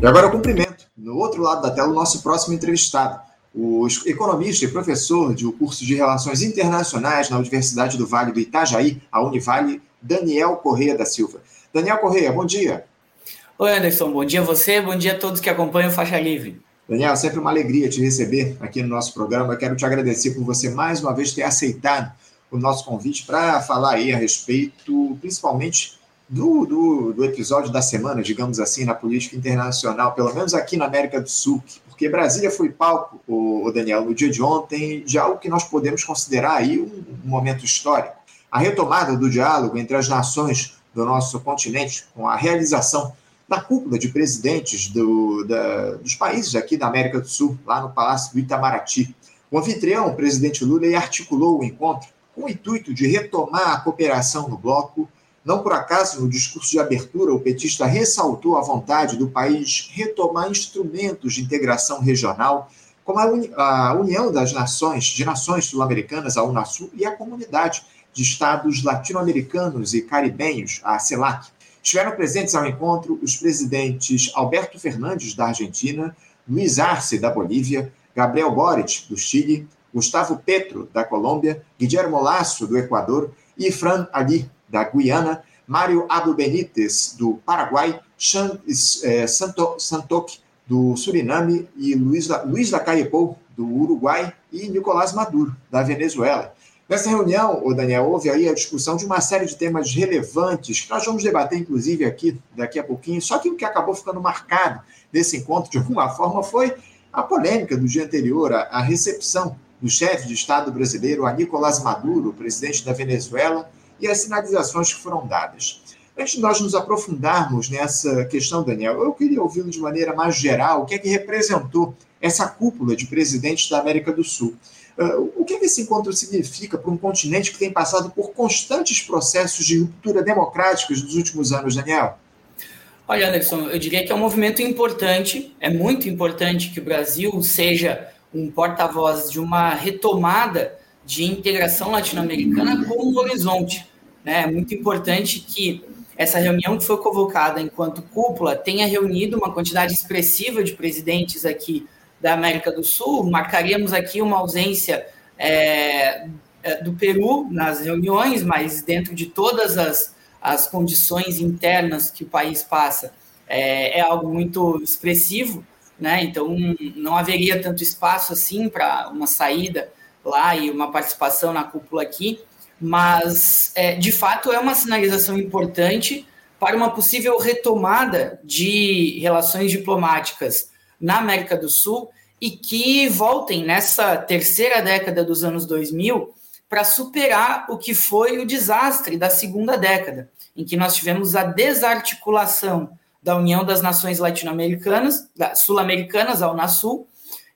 E agora eu cumprimento, no outro lado da tela, o nosso próximo entrevistado, o economista e professor do curso de Relações Internacionais na Universidade do Vale do Itajaí, a Univale, Daniel Correia da Silva. Daniel Correia, bom dia. Oi, Anderson, bom dia a você, bom dia a todos que acompanham o Faixa Livre. Daniel, sempre uma alegria te receber aqui no nosso programa. Quero te agradecer por você mais uma vez ter aceitado o nosso convite para falar aí a respeito, principalmente do, do, do, episódio da semana, digamos assim, na política internacional, pelo menos aqui na América do Sul, porque Brasília foi palco, o, o Daniel, no dia de ontem, de algo que nós podemos considerar aí um, um momento histórico. A retomada do diálogo entre as nações do nosso continente, com a realização da cúpula de presidentes do, da, dos países aqui da América do Sul, lá no Palácio do Itamaraty. O anfitrião, o presidente Lula, articulou o encontro com o intuito de retomar a cooperação no bloco não por acaso, no discurso de abertura, o petista ressaltou a vontade do país retomar instrumentos de integração regional, como a, Uni a União das Nações, de Nações Sul-Americanas, a Unasul, e a Comunidade de Estados Latino-Americanos e Caribenhos, a CELAC. Estiveram presentes ao encontro os presidentes Alberto Fernandes, da Argentina, Luiz Arce, da Bolívia, Gabriel Boric, do Chile, Gustavo Petro, da Colômbia, Guillermo Lasso, do Equador e Fran Ali, da Guiana, Mário Abdo Benítez, do Paraguai, Chan, é, Santo, Santok, do Suriname, e Luiz, Luiz Lacalle-Pou, do Uruguai, e Nicolás Maduro, da Venezuela. Nessa reunião, o Daniel, houve aí a discussão de uma série de temas relevantes que nós vamos debater, inclusive, aqui daqui a pouquinho. Só que o que acabou ficando marcado nesse encontro, de alguma forma, foi a polêmica do dia anterior, a, a recepção do chefe de Estado brasileiro, a Nicolás Maduro, presidente da Venezuela, e as sinalizações que foram dadas. Antes de nós nos aprofundarmos nessa questão, Daniel, eu queria ouvi-lo de maneira mais geral, o que é que representou essa cúpula de presidentes da América do Sul. Uh, o que, é que esse encontro significa para um continente que tem passado por constantes processos de ruptura democráticos nos últimos anos, Daniel? Olha, Anderson, eu diria que é um movimento importante, é muito importante que o Brasil seja um porta-voz de uma retomada de integração latino-americana com o horizonte. Né? É muito importante que essa reunião que foi convocada enquanto cúpula tenha reunido uma quantidade expressiva de presidentes aqui da América do Sul. Marcaríamos aqui uma ausência é, é do Peru nas reuniões, mas dentro de todas as, as condições internas que o país passa, é, é algo muito expressivo. Né? Então, não haveria tanto espaço assim para uma saída lá e uma participação na cúpula aqui, mas é, de fato é uma sinalização importante para uma possível retomada de relações diplomáticas na América do Sul e que voltem nessa terceira década dos anos 2000 para superar o que foi o desastre da segunda década, em que nós tivemos a desarticulação da União das Nações Latino-Americanas, sul-americanas, a Unasul,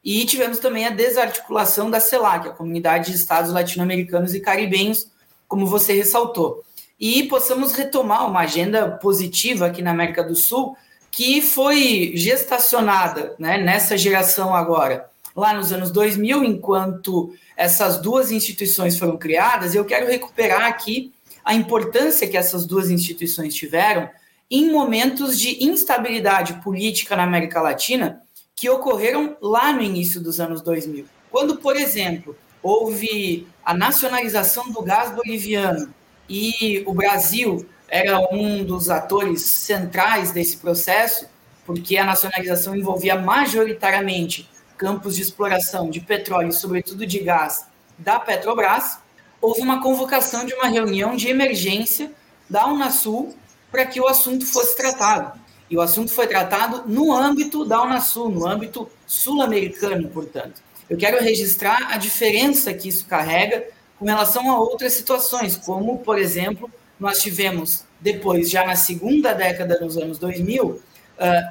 e tivemos também a desarticulação da CELAC, a Comunidade de Estados Latino-Americanos e Caribenhos, como você ressaltou. E possamos retomar uma agenda positiva aqui na América do Sul, que foi gestacionada né, nessa geração agora, lá nos anos 2000, enquanto essas duas instituições foram criadas. Eu quero recuperar aqui a importância que essas duas instituições tiveram em momentos de instabilidade política na América Latina que ocorreram lá no início dos anos 2000. Quando, por exemplo, houve a nacionalização do gás boliviano e o Brasil era um dos atores centrais desse processo, porque a nacionalização envolvia majoritariamente campos de exploração de petróleo, sobretudo de gás, da Petrobras, houve uma convocação de uma reunião de emergência da Unasul para que o assunto fosse tratado. E o assunto foi tratado no âmbito da Unasul, no âmbito sul-americano, portanto. Eu quero registrar a diferença que isso carrega com relação a outras situações, como, por exemplo, nós tivemos, depois, já na segunda década dos anos 2000, uh,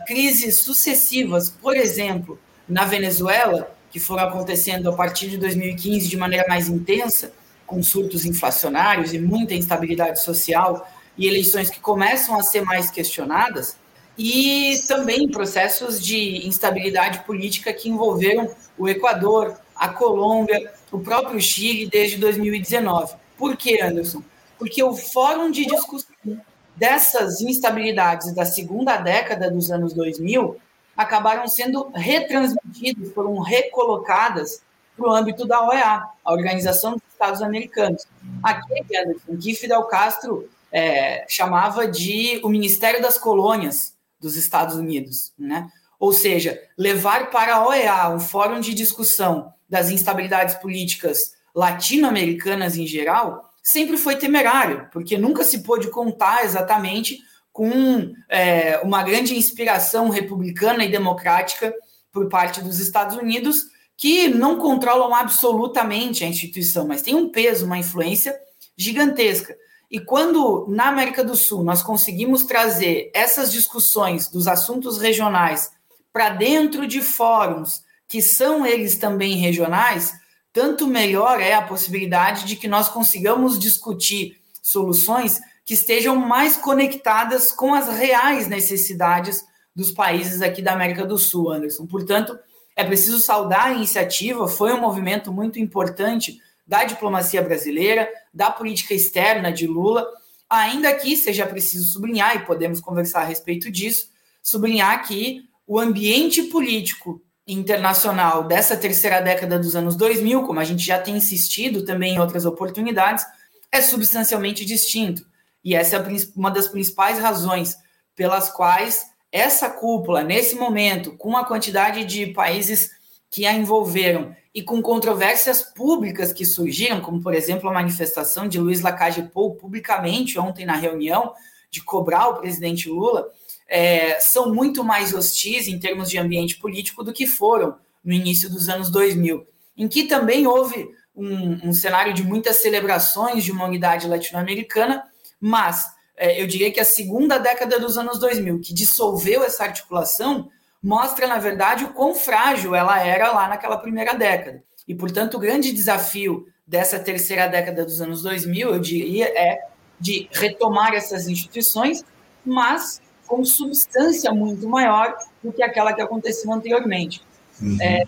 crises sucessivas, por exemplo, na Venezuela, que foram acontecendo a partir de 2015 de maneira mais intensa, com surtos inflacionários e muita instabilidade social e eleições que começam a ser mais questionadas, e também processos de instabilidade política que envolveram o Equador, a Colômbia, o próprio Chile desde 2019. Por que, Anderson? Porque o fórum de discussão dessas instabilidades da segunda década dos anos 2000 acabaram sendo retransmitidas, foram recolocadas para o âmbito da OEA, a Organização dos Estados Americanos. Aqui, Anderson, que Fidel Castro é, chamava de o Ministério das Colônias dos Estados Unidos, né? Ou seja, levar para a OEA um fórum de discussão das instabilidades políticas latino-americanas em geral sempre foi temerário, porque nunca se pôde contar exatamente com é, uma grande inspiração republicana e democrática por parte dos Estados Unidos, que não controlam absolutamente a instituição, mas tem um peso, uma influência gigantesca. E quando na América do Sul nós conseguimos trazer essas discussões dos assuntos regionais para dentro de fóruns que são eles também regionais, tanto melhor é a possibilidade de que nós consigamos discutir soluções que estejam mais conectadas com as reais necessidades dos países aqui da América do Sul, Anderson. Portanto, é preciso saudar a iniciativa, foi um movimento muito importante da diplomacia brasileira, da política externa de Lula, ainda que seja preciso sublinhar, e podemos conversar a respeito disso, sublinhar que o ambiente político internacional dessa terceira década dos anos 2000, como a gente já tem insistido também em outras oportunidades, é substancialmente distinto. E essa é uma das principais razões pelas quais essa cúpula, nesse momento, com a quantidade de países que a envolveram e com controvérsias públicas que surgiram, como, por exemplo, a manifestação de Luiz Lacage Pou publicamente ontem na reunião de cobrar o presidente Lula, é, são muito mais hostis em termos de ambiente político do que foram no início dos anos 2000, em que também houve um, um cenário de muitas celebrações de uma unidade latino-americana, mas é, eu diria que a segunda década dos anos 2000, que dissolveu essa articulação, mostra, na verdade, o quão frágil ela era lá naquela primeira década. E, portanto, o grande desafio dessa terceira década dos anos 2000, eu diria, é de retomar essas instituições, mas com substância muito maior do que aquela que aconteceu anteriormente. Uhum. É,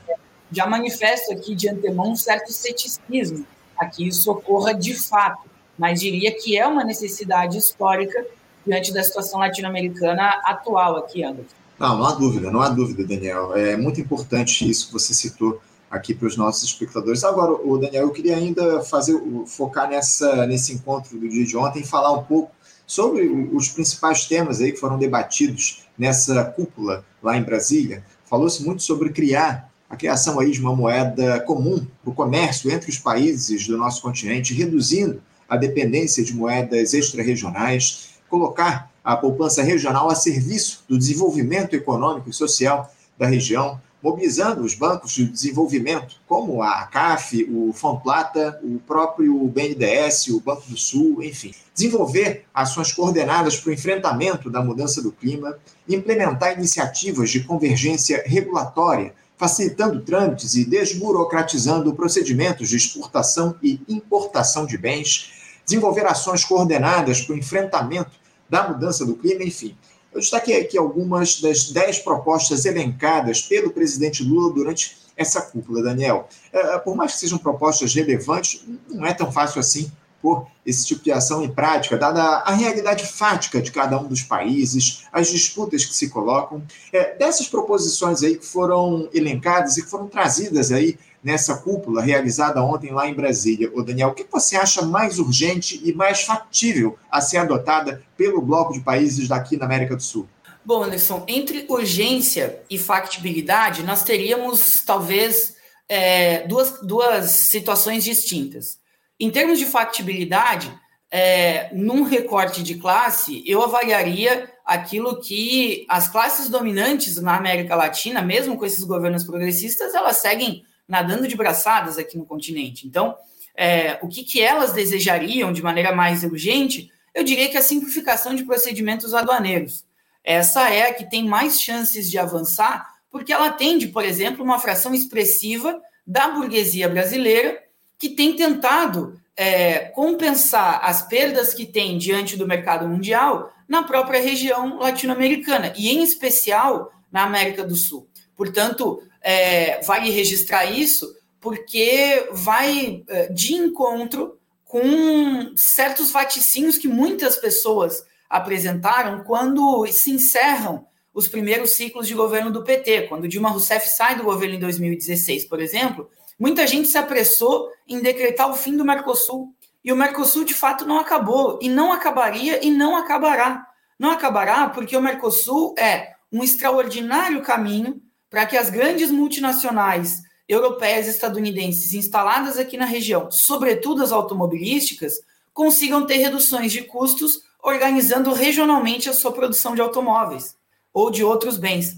já manifesto aqui de antemão um certo ceticismo a que isso ocorra de fato, mas diria que é uma necessidade histórica diante da situação latino-americana atual aqui, Anderson. Não, não há dúvida, não há dúvida, Daniel. É muito importante isso que você citou aqui para os nossos espectadores. Agora, o Daniel, eu queria ainda fazer focar nessa nesse encontro do dia de ontem e falar um pouco sobre os principais temas aí que foram debatidos nessa cúpula lá em Brasília. Falou-se muito sobre criar a criação aí de uma moeda comum para o comércio entre os países do nosso continente, reduzindo a dependência de moedas extra-regionais, colocar a poupança regional a serviço do desenvolvimento econômico e social da região, mobilizando os bancos de desenvolvimento, como a CAF, o Fomplata, o próprio BNDES, o Banco do Sul, enfim. Desenvolver ações coordenadas para o enfrentamento da mudança do clima, implementar iniciativas de convergência regulatória, facilitando trâmites e desburocratizando procedimentos de exportação e importação de bens, desenvolver ações coordenadas para o enfrentamento da mudança do clima, enfim. Eu destaquei aqui algumas das dez propostas elencadas pelo presidente Lula durante essa cúpula, Daniel. É, por mais que sejam propostas relevantes, não é tão fácil assim pôr esse tipo de ação em prática, dada a realidade fática de cada um dos países, as disputas que se colocam. É, dessas proposições aí que foram elencadas e que foram trazidas aí nessa cúpula realizada ontem lá em Brasília. O Daniel, o que você acha mais urgente e mais factível a ser adotada pelo bloco de países daqui na América do Sul? Bom, Anderson, entre urgência e factibilidade, nós teríamos talvez é, duas, duas situações distintas. Em termos de factibilidade, é, num recorte de classe, eu avaliaria aquilo que as classes dominantes na América Latina, mesmo com esses governos progressistas, elas seguem nadando de braçadas aqui no continente. Então, é, o que, que elas desejariam de maneira mais urgente, eu diria que a simplificação de procedimentos aduaneiros. Essa é a que tem mais chances de avançar, porque ela atende, por exemplo, uma fração expressiva da burguesia brasileira que tem tentado é, compensar as perdas que tem diante do mercado mundial na própria região latino-americana, e em especial na América do Sul. Portanto, é, vale registrar isso, porque vai é, de encontro com certos vaticínios que muitas pessoas apresentaram quando se encerram os primeiros ciclos de governo do PT. Quando Dilma Rousseff sai do governo em 2016, por exemplo, muita gente se apressou em decretar o fim do Mercosul. E o Mercosul, de fato, não acabou. E não acabaria e não acabará. Não acabará porque o Mercosul é um extraordinário caminho para que as grandes multinacionais europeias e estadunidenses instaladas aqui na região, sobretudo as automobilísticas, consigam ter reduções de custos organizando regionalmente a sua produção de automóveis ou de outros bens.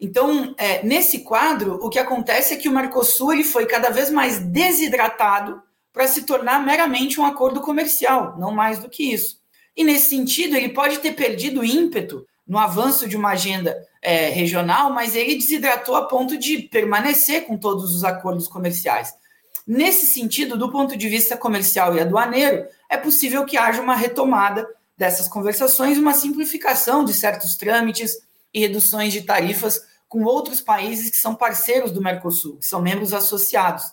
Então, é, nesse quadro, o que acontece é que o Mercosul ele foi cada vez mais desidratado para se tornar meramente um acordo comercial, não mais do que isso. E nesse sentido, ele pode ter perdido ímpeto no avanço de uma agenda é, regional, mas ele desidratou a ponto de permanecer com todos os acordos comerciais. Nesse sentido, do ponto de vista comercial e aduaneiro, é possível que haja uma retomada dessas conversações, uma simplificação de certos trâmites e reduções de tarifas com outros países que são parceiros do Mercosul, que são membros associados.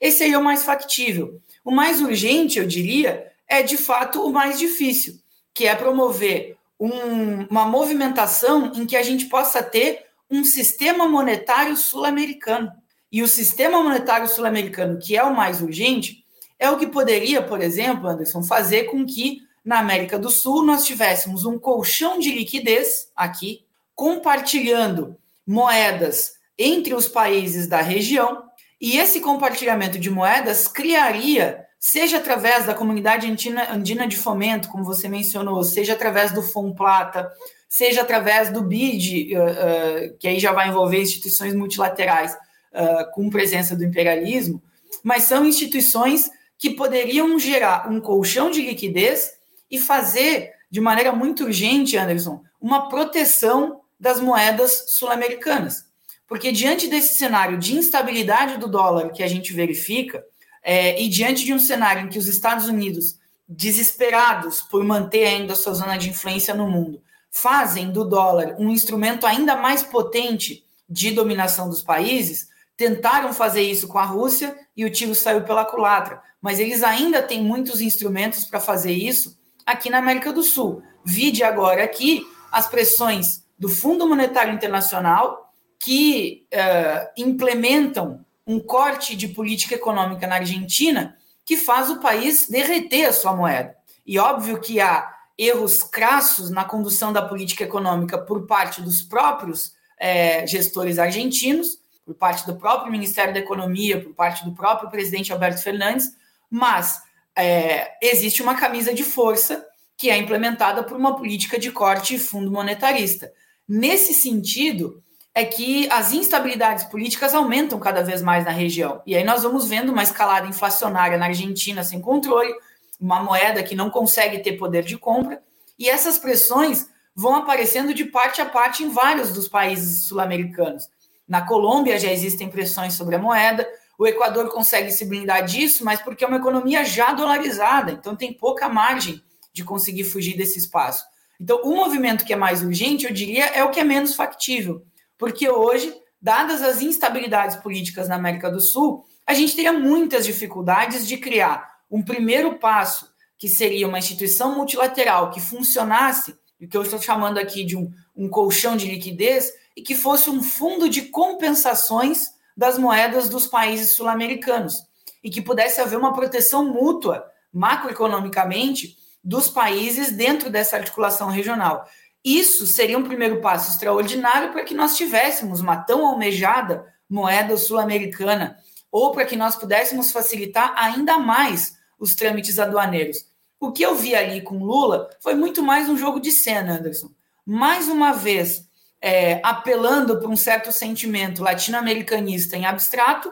Esse aí é o mais factível. O mais urgente, eu diria, é de fato o mais difícil, que é promover um, uma movimentação em que a gente possa ter um sistema monetário sul-americano. E o sistema monetário sul-americano, que é o mais urgente, é o que poderia, por exemplo, Anderson, fazer com que na América do Sul nós tivéssemos um colchão de liquidez aqui, compartilhando moedas entre os países da região, e esse compartilhamento de moedas criaria seja através da comunidade andina, andina de fomento, como você mencionou, seja através do Plata, seja através do BID, uh, uh, que aí já vai envolver instituições multilaterais uh, com presença do imperialismo, mas são instituições que poderiam gerar um colchão de liquidez e fazer de maneira muito urgente, Anderson, uma proteção das moedas sul-americanas. Porque diante desse cenário de instabilidade do dólar que a gente verifica, é, e diante de um cenário em que os Estados Unidos, desesperados por manter ainda a sua zona de influência no mundo, fazem do dólar um instrumento ainda mais potente de dominação dos países, tentaram fazer isso com a Rússia e o tiro saiu pela culatra. Mas eles ainda têm muitos instrumentos para fazer isso aqui na América do Sul. Vide agora aqui as pressões do Fundo Monetário Internacional que uh, implementam um corte de política econômica na Argentina que faz o país derreter a sua moeda. E óbvio que há erros crassos na condução da política econômica por parte dos próprios é, gestores argentinos, por parte do próprio Ministério da Economia, por parte do próprio presidente Alberto Fernandes, mas é, existe uma camisa de força que é implementada por uma política de corte fundo monetarista. Nesse sentido, é que as instabilidades políticas aumentam cada vez mais na região. E aí nós vamos vendo uma escalada inflacionária na Argentina sem controle, uma moeda que não consegue ter poder de compra, e essas pressões vão aparecendo de parte a parte em vários dos países sul-americanos. Na Colômbia já existem pressões sobre a moeda, o Equador consegue se blindar disso, mas porque é uma economia já dolarizada, então tem pouca margem de conseguir fugir desse espaço. Então, o movimento que é mais urgente, eu diria, é o que é menos factível. Porque hoje, dadas as instabilidades políticas na América do Sul, a gente teria muitas dificuldades de criar um primeiro passo, que seria uma instituição multilateral que funcionasse, o que eu estou chamando aqui de um, um colchão de liquidez, e que fosse um fundo de compensações das moedas dos países sul-americanos, e que pudesse haver uma proteção mútua, macroeconomicamente, dos países dentro dessa articulação regional. Isso seria um primeiro passo extraordinário para que nós tivéssemos uma tão almejada moeda sul-americana, ou para que nós pudéssemos facilitar ainda mais os trâmites aduaneiros. O que eu vi ali com Lula foi muito mais um jogo de cena, Anderson. Mais uma vez, é, apelando para um certo sentimento latino-americanista em abstrato,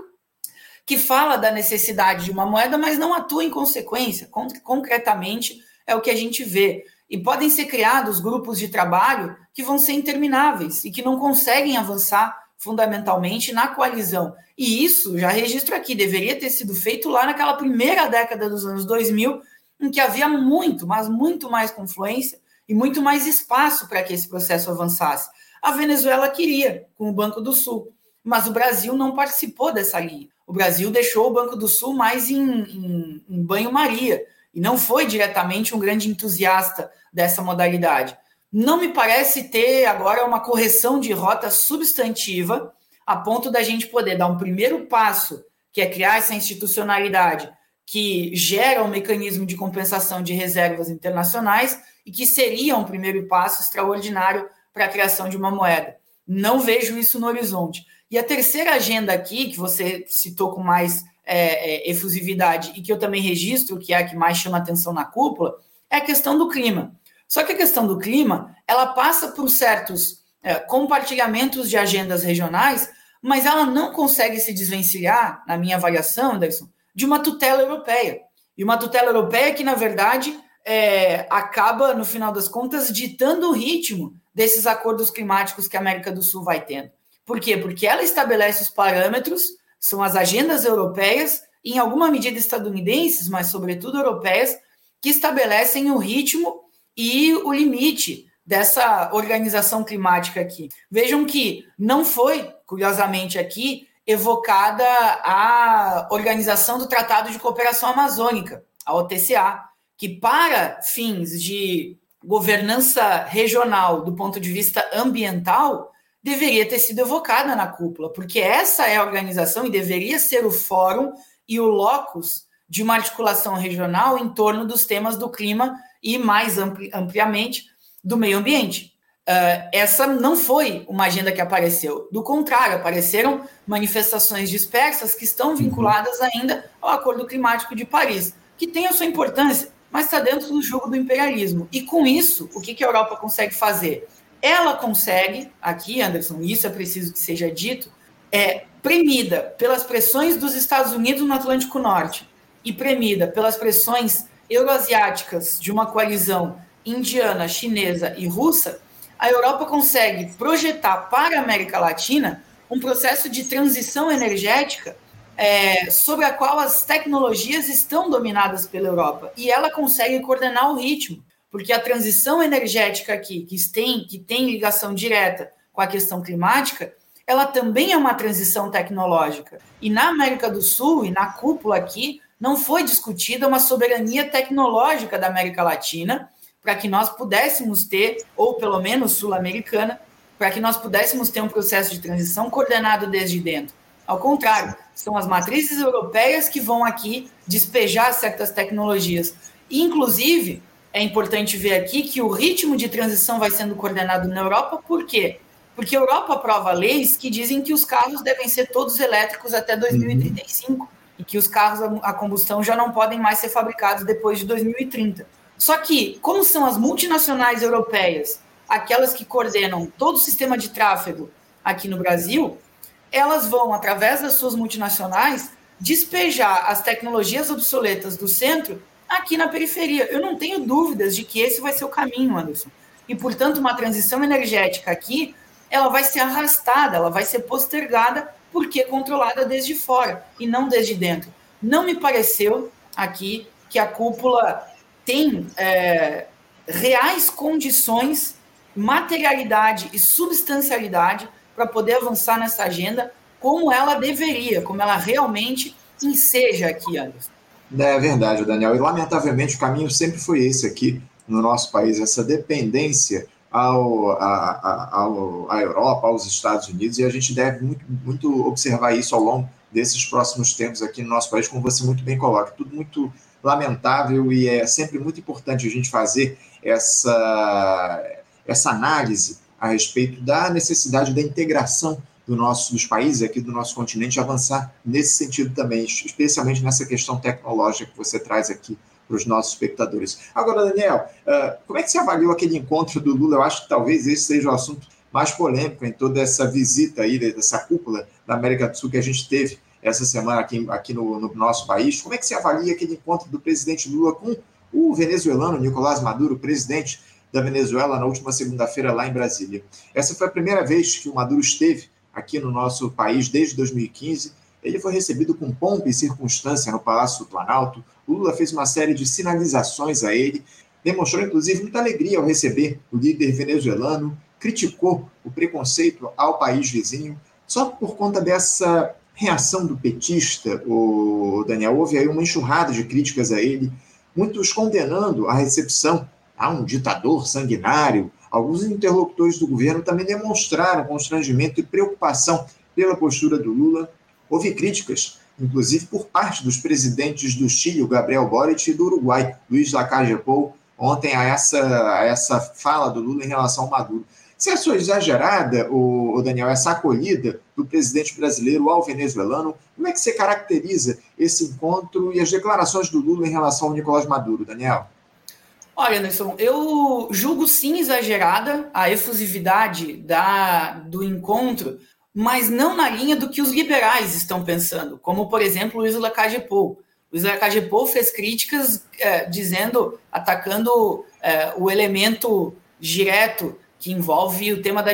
que fala da necessidade de uma moeda, mas não atua em consequência. Concretamente, é o que a gente vê. E podem ser criados grupos de trabalho que vão ser intermináveis e que não conseguem avançar fundamentalmente na coalizão. E isso, já registro aqui, deveria ter sido feito lá naquela primeira década dos anos 2000, em que havia muito, mas muito mais confluência e muito mais espaço para que esse processo avançasse. A Venezuela queria, com o Banco do Sul, mas o Brasil não participou dessa linha. O Brasil deixou o Banco do Sul mais em, em, em banho-maria e não foi diretamente um grande entusiasta dessa modalidade. não me parece ter agora uma correção de rota substantiva a ponto da gente poder dar um primeiro passo, que é criar essa institucionalidade que gera um mecanismo de compensação de reservas internacionais e que seria um primeiro passo extraordinário para a criação de uma moeda. Não vejo isso no horizonte. E a terceira agenda aqui, que você citou com mais é, é, efusividade e que eu também registro, que é a que mais chama atenção na cúpula, é a questão do clima. Só que a questão do clima, ela passa por certos é, compartilhamentos de agendas regionais, mas ela não consegue se desvencilhar, na minha avaliação, Anderson, de uma tutela europeia. E uma tutela europeia que, na verdade, é, acaba, no final das contas, ditando o ritmo desses acordos climáticos que a América do Sul vai tendo. Por quê? Porque ela estabelece os parâmetros, são as agendas europeias, em alguma medida estadunidenses, mas sobretudo europeias, que estabelecem o ritmo e o limite dessa organização climática aqui. Vejam que não foi, curiosamente aqui, evocada a organização do Tratado de Cooperação Amazônica, a OTCA, que para fins de governança regional do ponto de vista ambiental deveria ter sido evocada na cúpula, porque essa é a organização e deveria ser o fórum e o locus de uma articulação regional em torno dos temas do clima e mais ampli ampliamente do meio ambiente. Uh, essa não foi uma agenda que apareceu. Do contrário, apareceram manifestações dispersas que estão vinculadas ainda ao Acordo Climático de Paris, que tem a sua importância, mas está dentro do jogo do imperialismo. E com isso, o que, que a Europa consegue fazer? Ela consegue, aqui, Anderson, isso é preciso que seja dito, é premida pelas pressões dos Estados Unidos no Atlântico Norte e premida pelas pressões euroasiáticas de uma coalizão indiana, chinesa e russa, a Europa consegue projetar para a América Latina um processo de transição energética é, sobre a qual as tecnologias estão dominadas pela Europa e ela consegue coordenar o ritmo, porque a transição energética aqui, que tem, que tem ligação direta com a questão climática, ela também é uma transição tecnológica. E na América do Sul e na cúpula aqui, não foi discutida uma soberania tecnológica da América Latina para que nós pudéssemos ter, ou pelo menos sul-americana, para que nós pudéssemos ter um processo de transição coordenado desde dentro. Ao contrário, são as matrizes europeias que vão aqui despejar certas tecnologias. Inclusive, é importante ver aqui que o ritmo de transição vai sendo coordenado na Europa, por quê? Porque a Europa aprova leis que dizem que os carros devem ser todos elétricos até 2035. Uhum e que os carros a combustão já não podem mais ser fabricados depois de 2030. Só que, como são as multinacionais europeias, aquelas que coordenam todo o sistema de tráfego aqui no Brasil, elas vão, através das suas multinacionais, despejar as tecnologias obsoletas do centro aqui na periferia. Eu não tenho dúvidas de que esse vai ser o caminho, Anderson. E, portanto, uma transição energética aqui, ela vai ser arrastada, ela vai ser postergada porque é controlada desde fora e não desde dentro. Não me pareceu aqui que a cúpula tem é, reais condições, materialidade e substancialidade para poder avançar nessa agenda como ela deveria, como ela realmente enseja aqui, Anderson. É verdade, Daniel. E lamentavelmente o caminho sempre foi esse aqui no nosso país, essa dependência ao, a, ao, à Europa, aos Estados Unidos, e a gente deve muito, muito observar isso ao longo desses próximos tempos aqui no nosso país, como você muito bem coloca. Tudo muito lamentável e é sempre muito importante a gente fazer essa, essa análise a respeito da necessidade da integração do nosso, dos países aqui do nosso continente avançar nesse sentido também, especialmente nessa questão tecnológica que você traz aqui para os nossos espectadores. Agora, Daniel, uh, como é que você avaliou aquele encontro do Lula? Eu acho que talvez esse seja o assunto mais polêmico em toda essa visita aí, dessa cúpula da América do Sul que a gente teve essa semana aqui, aqui no, no nosso país. Como é que você avalia aquele encontro do presidente Lula com o venezuelano Nicolás Maduro, presidente da Venezuela, na última segunda-feira lá em Brasília? Essa foi a primeira vez que o Maduro esteve aqui no nosso país desde 2015 ele foi recebido com pompa e circunstância no Palácio do Planalto. Lula fez uma série de sinalizações a ele, demonstrou inclusive muita alegria ao receber o líder venezuelano, criticou o preconceito ao país vizinho. Só por conta dessa reação do petista, o Daniel, houve aí uma enxurrada de críticas a ele, muitos condenando a recepção a um ditador sanguinário, alguns interlocutores do governo também demonstraram constrangimento e preocupação pela postura do Lula. Houve críticas, inclusive por parte dos presidentes do Chile, Gabriel Boric, e do Uruguai, Luiz Lacalle Pou, ontem a essa, a essa fala do Lula em relação ao Maduro. Você achou exagerada, o, o Daniel, essa acolhida do presidente brasileiro ao venezuelano? Como é que você caracteriza esse encontro e as declarações do Lula em relação ao Nicolás Maduro, Daniel? Olha, Anderson, eu julgo sim exagerada a efusividade da, do encontro, mas não na linha do que os liberais estão pensando, como, por exemplo, Luiz Lacagepou. Luiz Lacagepou fez críticas é, dizendo, atacando é, o elemento direto que envolve o tema da,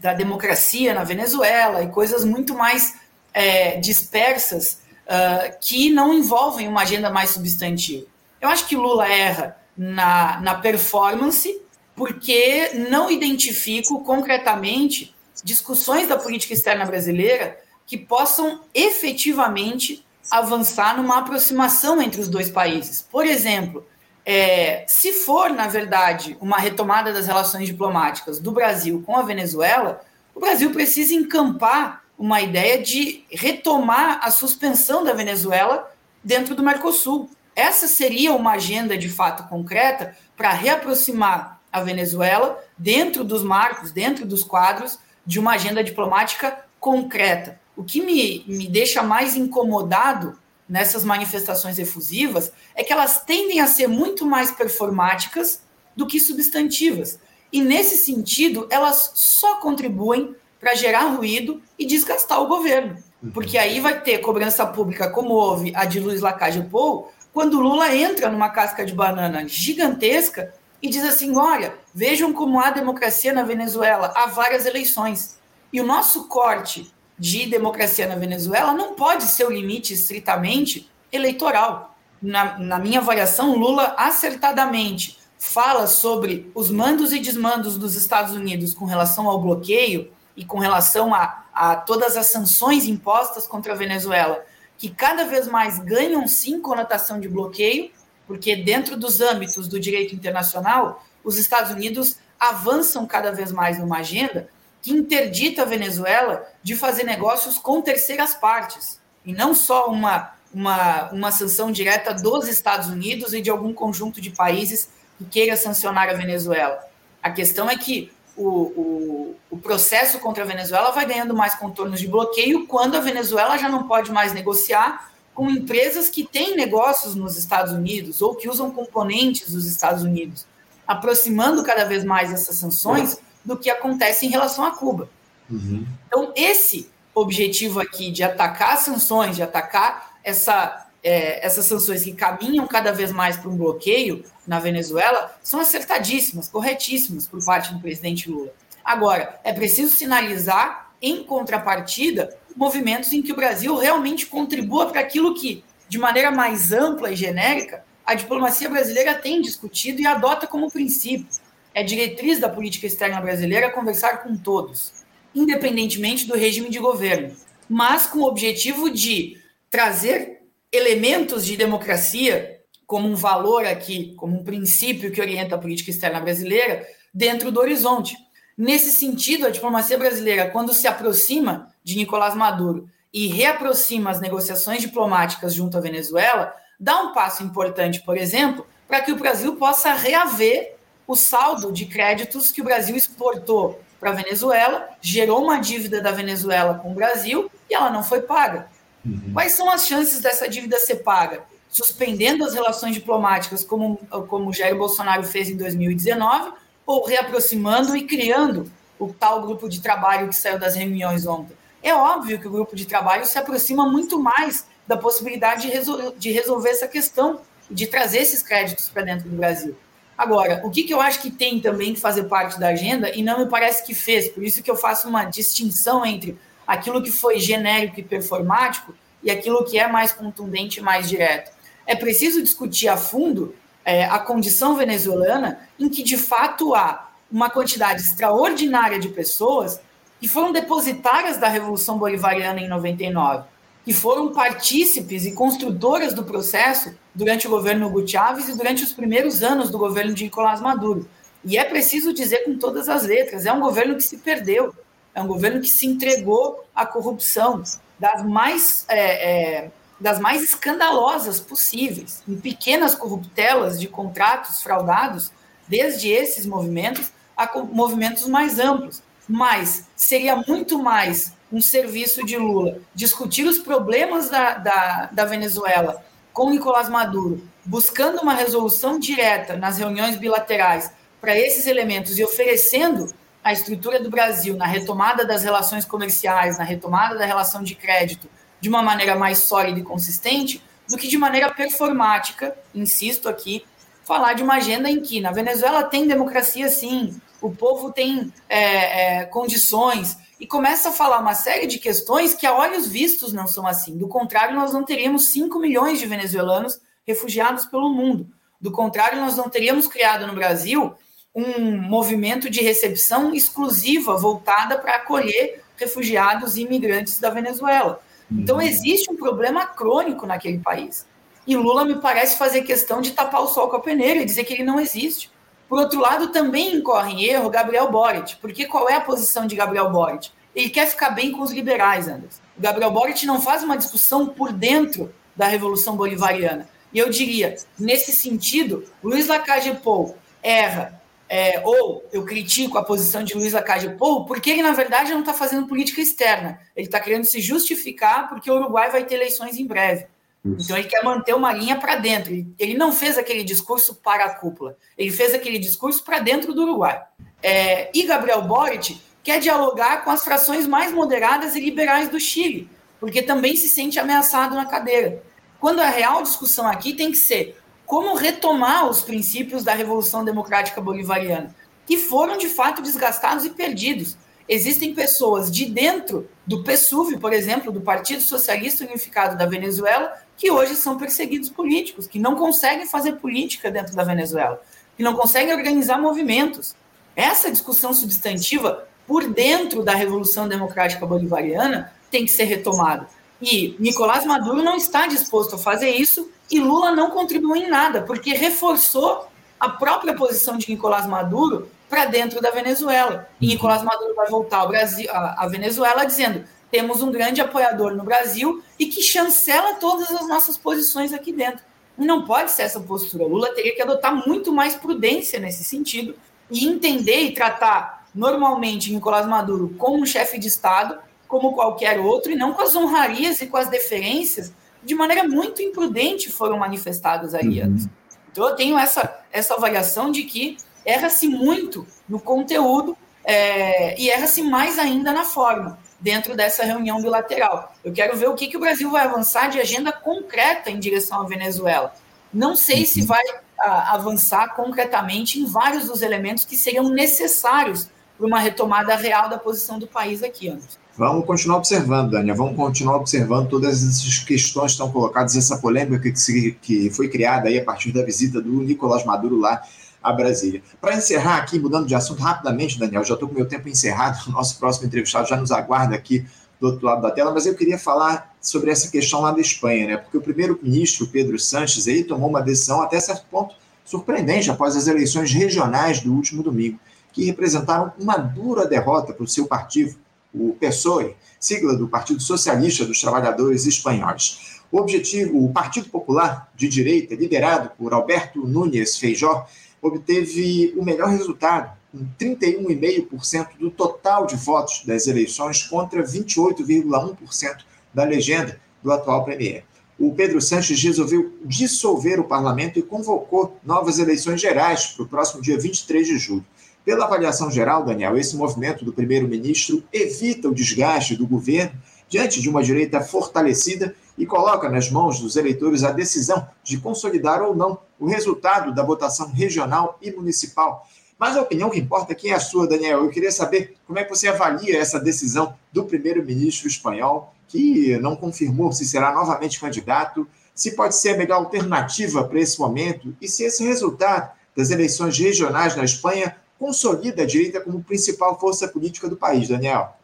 da democracia na Venezuela e coisas muito mais é, dispersas uh, que não envolvem uma agenda mais substantiva. Eu acho que Lula erra na, na performance porque não identifico concretamente discussões da política externa brasileira que possam efetivamente avançar numa aproximação entre os dois países. Por exemplo, é, se for, na verdade, uma retomada das relações diplomáticas do Brasil com a Venezuela, o Brasil precisa encampar uma ideia de retomar a suspensão da Venezuela dentro do Mercosul. Essa seria uma agenda de fato concreta para reaproximar a Venezuela dentro dos marcos, dentro dos quadros de uma agenda diplomática concreta. O que me, me deixa mais incomodado nessas manifestações efusivas é que elas tendem a ser muito mais performáticas do que substantivas. E nesse sentido, elas só contribuem para gerar ruído e desgastar o governo. Uhum. Porque aí vai ter cobrança pública, como houve a de Luiz Lacage Pou, quando Lula entra numa casca de banana gigantesca e diz assim: olha, vejam como há democracia na Venezuela, há várias eleições. E o nosso corte de democracia na Venezuela não pode ser o limite estritamente eleitoral. Na, na minha avaliação, Lula acertadamente fala sobre os mandos e desmandos dos Estados Unidos com relação ao bloqueio e com relação a, a todas as sanções impostas contra a Venezuela, que cada vez mais ganham sim conotação de bloqueio, porque dentro dos âmbitos do direito internacional, os Estados Unidos avançam cada vez mais numa agenda que interdita a Venezuela de fazer negócios com terceiras partes, e não só uma, uma, uma sanção direta dos Estados Unidos e de algum conjunto de países que queira sancionar a Venezuela. A questão é que o, o, o, processo contra a Venezuela vai ganhando mais contornos de bloqueio quando a Venezuela já não pode mais negociar com empresas que têm negócios nos Estados Unidos ou que usam componentes dos Estados Unidos, aproximando cada vez mais essas sanções do que acontece em relação a Cuba. Uhum. Então, esse objetivo aqui de atacar as sanções, de atacar essa, é, essas sanções que caminham cada vez mais para um bloqueio na Venezuela, são acertadíssimas, corretíssimas por parte do presidente Lula. Agora, é preciso sinalizar, em contrapartida, movimentos em que o Brasil realmente contribua para aquilo que, de maneira mais ampla e genérica, a diplomacia brasileira tem discutido e adota como princípio é diretriz da política externa brasileira conversar com todos, independentemente do regime de governo, mas com o objetivo de trazer elementos de democracia como um valor aqui, como um princípio que orienta a política externa brasileira dentro do horizonte. Nesse sentido, a diplomacia brasileira, quando se aproxima de Nicolás Maduro e reaproxima as negociações diplomáticas junto à Venezuela, dá um passo importante, por exemplo, para que o Brasil possa reaver o saldo de créditos que o Brasil exportou para a Venezuela, gerou uma dívida da Venezuela com o Brasil e ela não foi paga. Uhum. Quais são as chances dessa dívida ser paga? Suspendendo as relações diplomáticas, como, como Jair Bolsonaro fez em 2019, ou reaproximando e criando o tal grupo de trabalho que saiu das reuniões ontem? É óbvio que o grupo de trabalho se aproxima muito mais da possibilidade de, resol de resolver essa questão, de trazer esses créditos para dentro do Brasil. Agora, o que, que eu acho que tem também que fazer parte da agenda, e não me parece que fez, por isso que eu faço uma distinção entre aquilo que foi genérico e performático e aquilo que é mais contundente e mais direto. É preciso discutir a fundo é, a condição venezuelana em que, de fato, há uma quantidade extraordinária de pessoas que foram depositárias da Revolução Bolivariana em 99 que foram partícipes e construtoras do processo durante o governo Hugo Chávez e durante os primeiros anos do governo de Nicolás Maduro. E é preciso dizer com todas as letras: é um governo que se perdeu, é um governo que se entregou à corrupção das mais, é, é, das mais escandalosas possíveis, em pequenas corruptelas de contratos fraudados, desde esses movimentos a movimentos mais amplos. Mas seria muito mais um serviço de Lula discutir os problemas da, da, da Venezuela com Nicolás Maduro, buscando uma resolução direta nas reuniões bilaterais para esses elementos e oferecendo a estrutura do Brasil na retomada das relações comerciais, na retomada da relação de crédito de uma maneira mais sólida e consistente, do que de maneira performática, insisto aqui, falar de uma agenda em que na Venezuela tem democracia sim, o povo tem é, é, condições, e começa a falar uma série de questões que a olhos vistos não são assim. Do contrário, nós não teríamos 5 milhões de venezuelanos refugiados pelo mundo. Do contrário, nós não teríamos criado no Brasil um movimento de recepção exclusiva voltada para acolher refugiados e imigrantes da Venezuela. Então, uhum. existe um problema crônico naquele país. E Lula me parece fazer questão de tapar o sol com a peneira e dizer que ele não existe. Por outro lado, também incorre em erro Gabriel Boric, porque qual é a posição de Gabriel Boric? Ele quer ficar bem com os liberais, Anderson. O Gabriel Boric não faz uma discussão por dentro da Revolução Bolivariana. E eu diria, nesse sentido, Luiz Lacage Pou erra, é, ou eu critico a posição de Luiz Lacage Pou, porque ele, na verdade, não está fazendo política externa. Ele está querendo se justificar porque o Uruguai vai ter eleições em breve. Então ele quer manter uma linha para dentro. Ele, não fez aquele discurso para a cúpula, ele fez aquele discurso para dentro do Uruguai. É, e Gabriel Boric quer dialogar com as frações mais moderadas e liberais do Chile, porque também se sente ameaçado na cadeira. Quando a real discussão aqui tem que ser como retomar os princípios da Revolução Democrática Bolivariana, que foram de fato desgastados e perdidos. Existem pessoas de dentro do PSUV, por exemplo, do Partido Socialista Unificado da Venezuela, que hoje são perseguidos políticos, que não conseguem fazer política dentro da Venezuela, que não conseguem organizar movimentos. Essa discussão substantiva por dentro da Revolução Democrática Bolivariana tem que ser retomada. E Nicolás Maduro não está disposto a fazer isso e Lula não contribuiu em nada, porque reforçou a própria posição de Nicolás Maduro para dentro da Venezuela. E Nicolás Maduro vai voltar ao Brasil, à Venezuela dizendo: temos um grande apoiador no Brasil e que chancela todas as nossas posições aqui dentro. Não pode ser essa postura. Lula teria que adotar muito mais prudência nesse sentido e entender e tratar normalmente Nicolás Maduro como um chefe de Estado, como qualquer outro, e não com as honrarias e com as deferências de maneira muito imprudente foram manifestadas aí. Uhum. Então eu tenho essa, essa avaliação de que erra-se muito no conteúdo é, e erra-se mais ainda na forma dentro dessa reunião bilateral. Eu quero ver o que, que o Brasil vai avançar de agenda concreta em direção à Venezuela. Não sei se uhum. vai a, avançar concretamente em vários dos elementos que seriam necessários para uma retomada real da posição do país aqui, Anderson. Vamos continuar observando, Dania, vamos continuar observando todas essas questões que estão colocadas, essa polêmica que, se, que foi criada aí a partir da visita do Nicolás Maduro lá a Brasília. Para encerrar aqui, mudando de assunto rapidamente, Daniel, já estou com meu tempo encerrado, o nosso próximo entrevistado já nos aguarda aqui do outro lado da tela, mas eu queria falar sobre essa questão lá da Espanha, né? Porque o primeiro-ministro Pedro Sanches aí tomou uma decisão até certo ponto surpreendente após as eleições regionais do último domingo, que representaram uma dura derrota para o seu partido, o PSOE, sigla do Partido Socialista dos Trabalhadores Espanhóis. O objetivo, o Partido Popular de Direita, liderado por Alberto Núñez Feijó, obteve o melhor resultado, com 31,5% do total de votos das eleições contra 28,1% da legenda do atual premier. O Pedro Sanches resolveu dissolver o parlamento e convocou novas eleições gerais para o próximo dia 23 de julho. Pela avaliação geral, Daniel, esse movimento do primeiro-ministro evita o desgaste do governo diante de uma direita fortalecida e coloca nas mãos dos eleitores a decisão de consolidar ou não o resultado da votação regional e municipal. Mas a opinião que importa aqui é a sua, Daniel. Eu queria saber como é que você avalia essa decisão do primeiro-ministro espanhol, que não confirmou se será novamente candidato, se pode ser a melhor alternativa para esse momento e se esse resultado das eleições regionais na Espanha consolida a direita como principal força política do país, Daniel.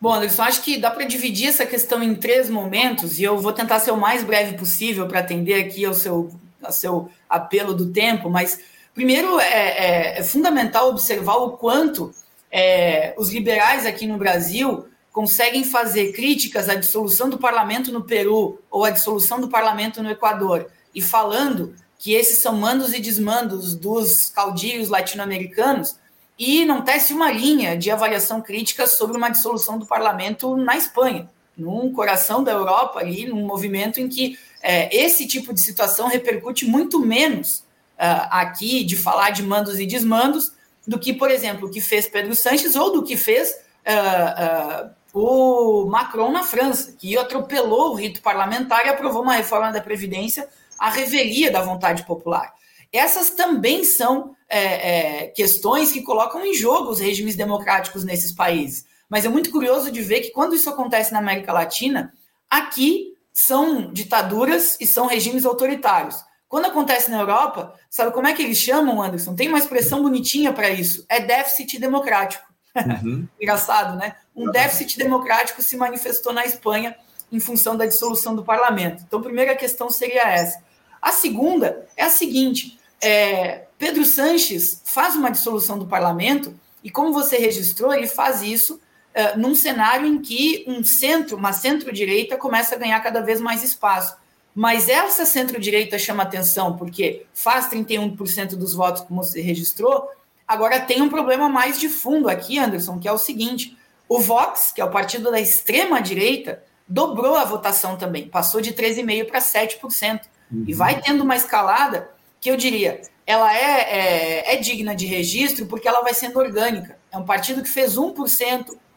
Bom, Anderson, acho que dá para dividir essa questão em três momentos e eu vou tentar ser o mais breve possível para atender aqui ao seu, ao seu apelo do tempo, mas Primeiro, é, é, é fundamental observar o quanto é, os liberais aqui no Brasil conseguem fazer críticas à dissolução do parlamento no Peru ou à dissolução do parlamento no Equador e falando que esses são mandos e desmandos dos caudilhos latino-americanos e não tece uma linha de avaliação crítica sobre uma dissolução do parlamento na Espanha, num coração da Europa ali, num movimento em que é, esse tipo de situação repercute muito menos uh, aqui de falar de mandos e desmandos do que, por exemplo, o que fez Pedro Sanches ou do que fez uh, uh, o Macron na França, que atropelou o rito parlamentar e aprovou uma reforma da Previdência à revelia da vontade popular. Essas também são é, é, questões que colocam em jogo os regimes democráticos nesses países. Mas é muito curioso de ver que quando isso acontece na América Latina, aqui são ditaduras e são regimes autoritários. Quando acontece na Europa, sabe como é que eles chamam, Anderson? Tem uma expressão bonitinha para isso: é déficit democrático. Uhum. Engraçado, né? Um déficit democrático se manifestou na Espanha em função da dissolução do parlamento. Então, a primeira questão seria essa. A segunda é a seguinte: é, Pedro Sanches faz uma dissolução do parlamento e, como você registrou, ele faz isso é, num cenário em que um centro, uma centro-direita, começa a ganhar cada vez mais espaço. Mas essa centro-direita chama atenção porque faz 31% dos votos, como você registrou, Agora tem um problema mais de fundo aqui, Anderson, que é o seguinte: o Vox, que é o partido da extrema direita, dobrou a votação também, passou de 13,5% para 7%. Uhum. E vai tendo uma escalada que eu diria, ela é, é, é, digna de registro porque ela vai sendo orgânica. É um partido que fez 1%,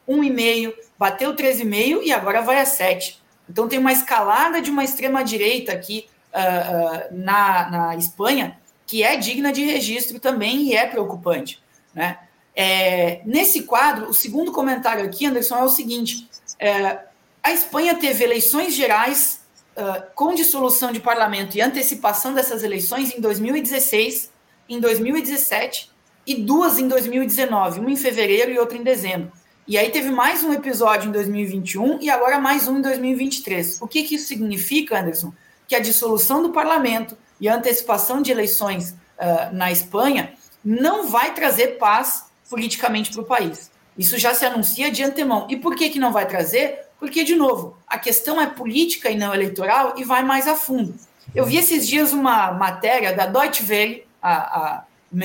1,5%, bateu 13,5% e agora vai a 7%. Então tem uma escalada de uma extrema-direita aqui uh, uh, na, na Espanha que é digna de registro também e é preocupante. Né? É, nesse quadro, o segundo comentário aqui, Anderson, é o seguinte: é, a Espanha teve eleições gerais com dissolução de parlamento e antecipação dessas eleições em 2016, em 2017 e duas em 2019, uma em fevereiro e outra em dezembro. E aí teve mais um episódio em 2021 e agora mais um em 2023. O que, que isso significa, Anderson? Que a dissolução do parlamento e a antecipação de eleições uh, na Espanha não vai trazer paz politicamente para o país. Isso já se anuncia de antemão. E por que, que não vai trazer? Porque, de novo, a questão é política e não eleitoral e vai mais a fundo. Eu vi esses dias uma matéria da Deutsche Welle, a, a,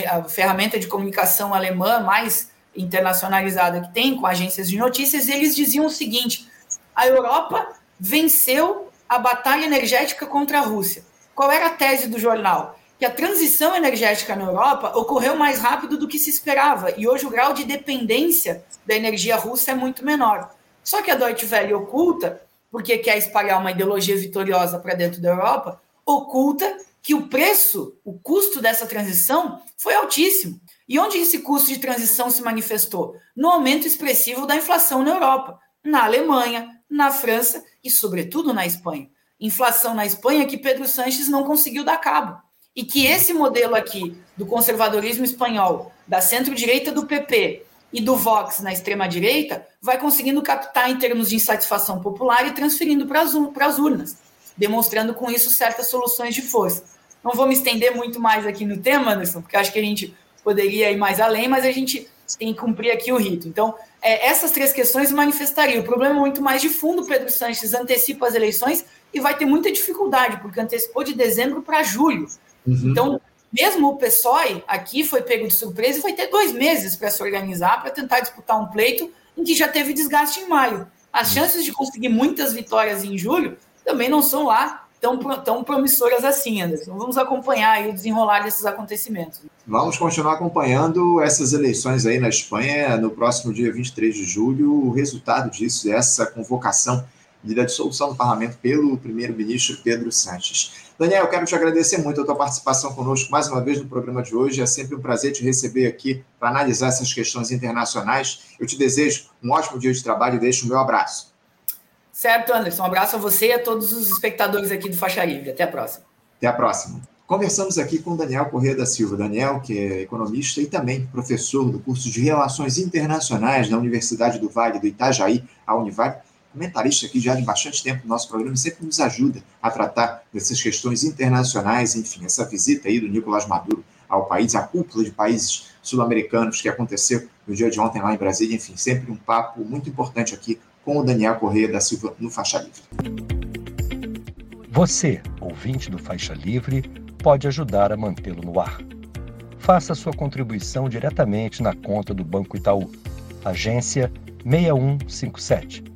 a ferramenta de comunicação alemã mais internacionalizada que tem, com agências de notícias, e eles diziam o seguinte: a Europa venceu a batalha energética contra a Rússia. Qual era a tese do jornal? Que a transição energética na Europa ocorreu mais rápido do que se esperava e hoje o grau de dependência da energia russa é muito menor. Só que a Deutsche Welle oculta, porque quer espalhar uma ideologia vitoriosa para dentro da Europa, oculta que o preço, o custo dessa transição foi altíssimo. E onde esse custo de transição se manifestou? No aumento expressivo da inflação na Europa, na Alemanha, na França e, sobretudo, na Espanha inflação na Espanha que Pedro Sanches não conseguiu dar cabo. E que esse modelo aqui do conservadorismo espanhol, da centro-direita do PP e do Vox na extrema-direita, vai conseguindo captar em termos de insatisfação popular e transferindo para as urnas, demonstrando com isso certas soluções de força. Não vou me estender muito mais aqui no tema, Anderson, porque acho que a gente poderia ir mais além, mas a gente tem que cumprir aqui o rito. Então, é, essas três questões manifestariam. O problema é muito mais de fundo. Pedro Sanches antecipa as eleições e vai ter muita dificuldade, porque antecipou de dezembro para julho. Uhum. Então, mesmo o PSOE aqui foi pego de surpresa e vai ter dois meses para se organizar, para tentar disputar um pleito em que já teve desgaste em maio. As chances de conseguir muitas vitórias em julho também não são lá tão, tão promissoras assim, Anderson. Vamos acompanhar o desenrolar desses acontecimentos. Vamos continuar acompanhando essas eleições aí na Espanha no próximo dia 23 de julho. O resultado disso, essa convocação e da dissolução do parlamento pelo primeiro-ministro Pedro Sanches. Daniel, eu quero te agradecer muito a tua participação conosco mais uma vez no programa de hoje. É sempre um prazer te receber aqui para analisar essas questões internacionais. Eu te desejo um ótimo dia de trabalho e deixo o meu abraço. Certo, Anderson. Um abraço a você e a todos os espectadores aqui do Faixa Livre. Até a próxima. Até a próxima. Conversamos aqui com Daniel Corrêa da Silva. Daniel, que é economista e também professor do curso de Relações Internacionais da Universidade do Vale do Itajaí, a Univale comentarista aqui já de bastante tempo no nosso programa, sempre nos ajuda a tratar dessas questões internacionais, enfim, essa visita aí do Nicolás Maduro ao país, a cúpula de países sul-americanos que aconteceu no dia de ontem lá em Brasília. Enfim, sempre um papo muito importante aqui com o Daniel Correia da Silva no Faixa Livre. Você, ouvinte do Faixa Livre, pode ajudar a mantê-lo no ar. Faça sua contribuição diretamente na conta do Banco Itaú, agência 6157,